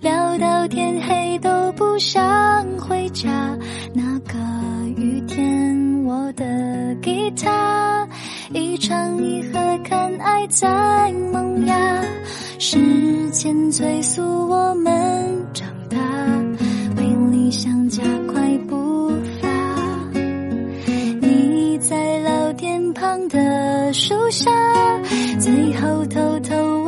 聊到天黑都不想回家。那个雨天，我的吉他一唱一和，看爱在萌芽。时间催促我们长大，为理想加快步伐。你在老店旁的树下，最后偷偷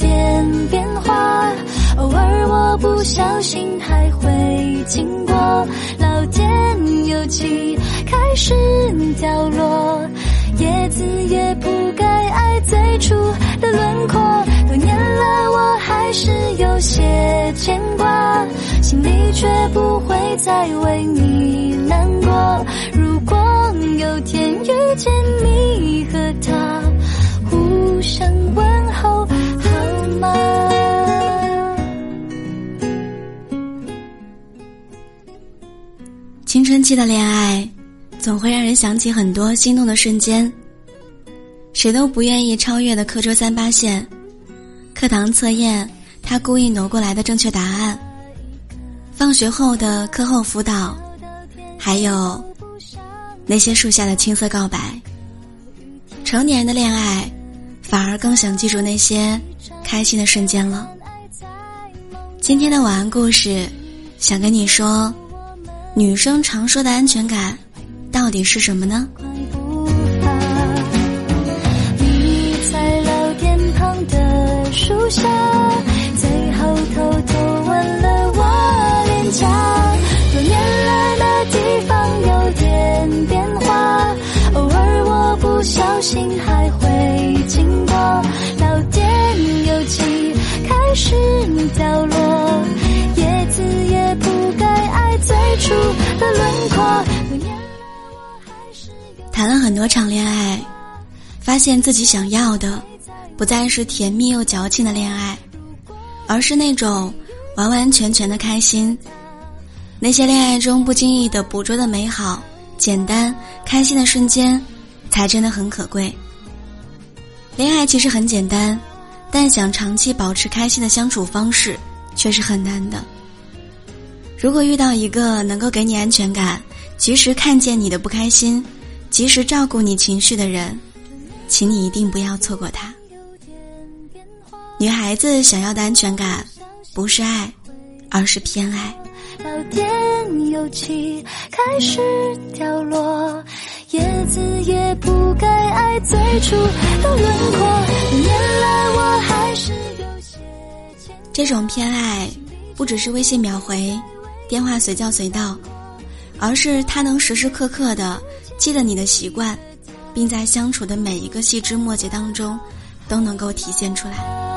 点变化，偶尔我不小心还会经过。老天有气开始掉落。叶子也不该爱最初的轮廓，多年了我还是有些牵挂，心里却不会再为你难过。如果有天遇见你和他，互相问青春期的恋爱。总会让人想起很多心动的瞬间。谁都不愿意超越的课桌三八线，课堂测验他故意挪过来的正确答案，放学后的课后辅导，还有那些树下的青涩告白。成年人的恋爱，反而更想记住那些开心的瞬间了。今天的晚安故事，想跟你说，女生常说的安全感。到底是什么呢？你在老店旁的树下，最后偷偷吻了我脸颊。多年了，那地方有点变化，偶尔我不小心还会经过。老店油漆开始掉落，出的轮廓。谈了很多场恋爱，发现自己想要的，不再是甜蜜又矫情的恋爱，而是那种完完全全的开心。那些恋爱中不经意的捕捉的美好、简单、开心的瞬间，才真的很可贵。恋爱其实很简单，但想长期保持开心的相处方式，却是很难的。如果遇到一个能够给你安全感，及时看见你的不开心。及时照顾你情绪的人，请你一定不要错过他。女孩子想要的安全感，不是爱，而是偏爱。老天油漆开始掉落，叶子也不该爱最初的轮廓。原来我还是有些这种偏爱，不只是微信秒回，电话随叫随到，而是他能时时刻刻的。记得你的习惯，并在相处的每一个细枝末节当中，都能够体现出来。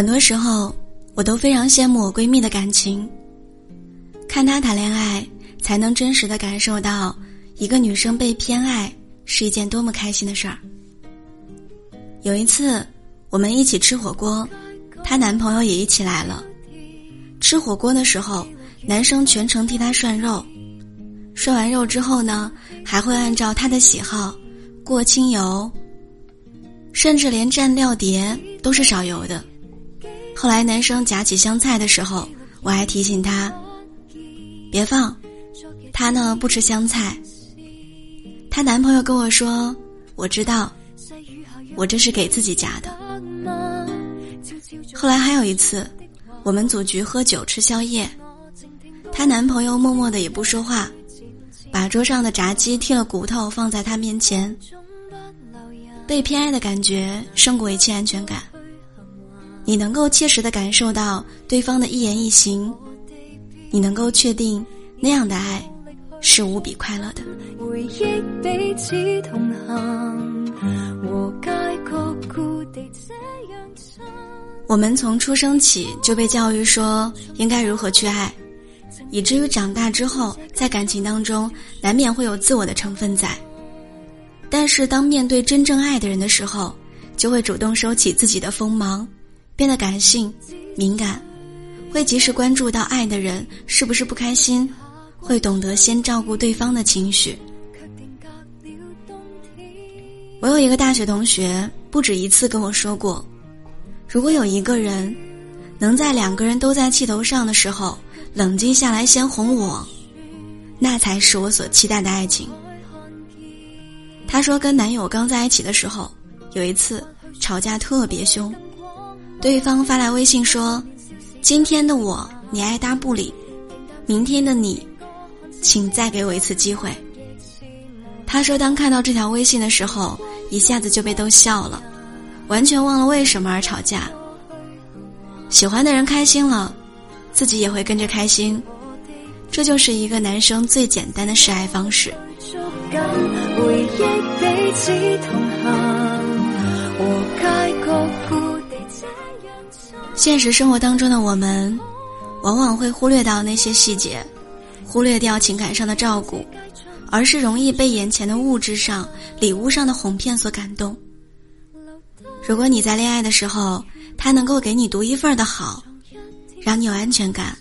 很多时候。我都非常羡慕我闺蜜的感情。看她谈恋爱，才能真实的感受到一个女生被偏爱是一件多么开心的事儿。有一次，我们一起吃火锅，她男朋友也一起来了。吃火锅的时候，男生全程替她涮肉，涮完肉之后呢，还会按照她的喜好过清油，甚至连蘸料碟都是少油的。后来男生夹起香菜的时候，我还提醒他别放，他呢不吃香菜。她男朋友跟我说：“我知道，我这是给自己夹的。”后来还有一次，我们组局喝酒吃宵夜，她男朋友默默的也不说话，把桌上的炸鸡剔了骨头放在她面前。被偏爱的感觉胜过一切安全感。你能够切实的感受到对方的一言一行，你能够确定那样的爱是无比快乐的。我们从出生起就被教育说应该如何去爱，以至于长大之后，在感情当中难免会有自我的成分在。但是当面对真正爱的人的时候，就会主动收起自己的锋芒，变得感性、敏感，会及时关注到爱的人是不是不开心，会懂得先照顾对方的情绪。我有一个大学同学，不止一次跟我说过，如果有一个人能在两个人都在气头上的时候。冷静下来，先哄我，那才是我所期待的爱情。她说，跟男友刚在一起的时候，有一次吵架特别凶，对方发来微信说：“今天的我你爱搭不理，明天的你，请再给我一次机会。”他说，当看到这条微信的时候，一下子就被逗笑了，完全忘了为什么而吵架。喜欢的人开心了。自己也会跟着开心，这就是一个男生最简单的示爱方式。现实生活当中的我们，往往会忽略到那些细节，忽略掉情感上的照顾，而是容易被眼前的物质上、礼物上的哄骗所感动。如果你在恋爱的时候，他能够给你独一份的好。让你有安全感，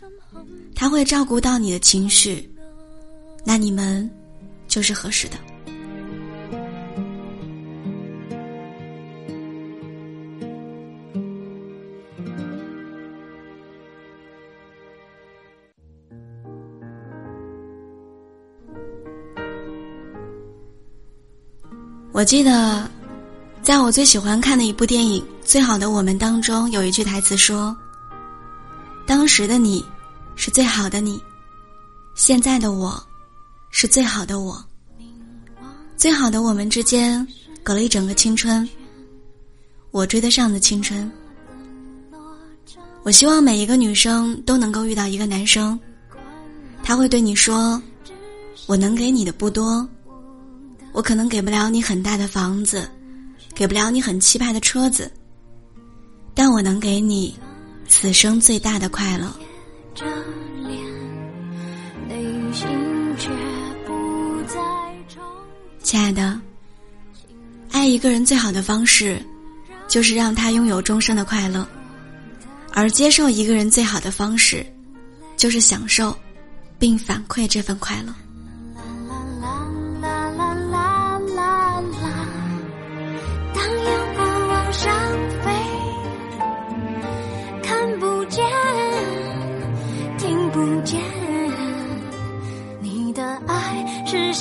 他会照顾到你的情绪，那你们就是合适的。我记得，在我最喜欢看的一部电影《最好的我们》当中，有一句台词说。当时的你，是最好的你；现在的我，是最好的我。最好的我们之间，隔了一整个青春。我追得上的青春。我希望每一个女生都能够遇到一个男生，他会对你说：“我能给你的不多，我可能给不了你很大的房子，给不了你很气派的车子，但我能给你。”此生最大的快乐。亲爱的，爱一个人最好的方式，就是让他拥有终生的快乐；而接受一个人最好的方式，就是享受，并反馈这份快乐。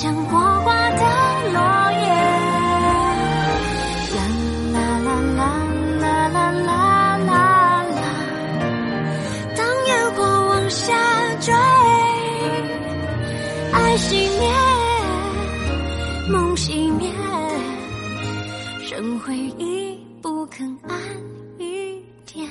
像火花的落叶，啦啦啦啦啦啦啦啦啦。当烟火往下坠，爱熄灭，梦熄灭，剩回忆不肯安一点。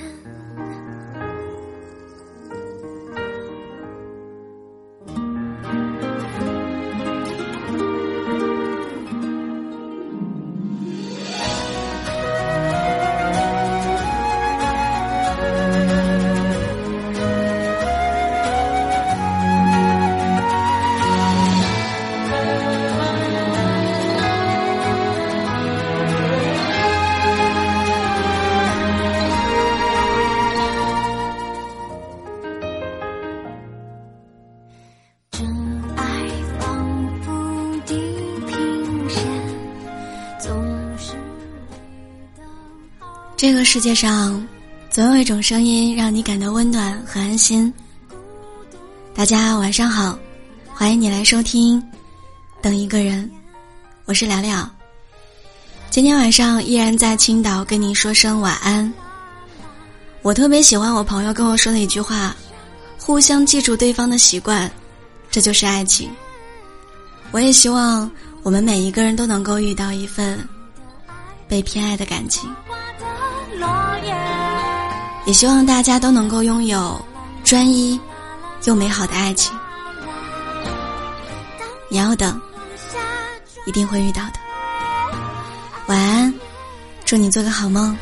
这个世界上，总有一种声音让你感到温暖和安心。大家晚上好，欢迎你来收听《等一个人》，我是聊聊。今天晚上依然在青岛跟您说声晚安。我特别喜欢我朋友跟我说的一句话：“互相记住对方的习惯，这就是爱情。”我也希望我们每一个人都能够遇到一份被偏爱的感情。也希望大家都能够拥有专一又美好的爱情。你要等，一定会遇到的。晚安，祝你做个好梦。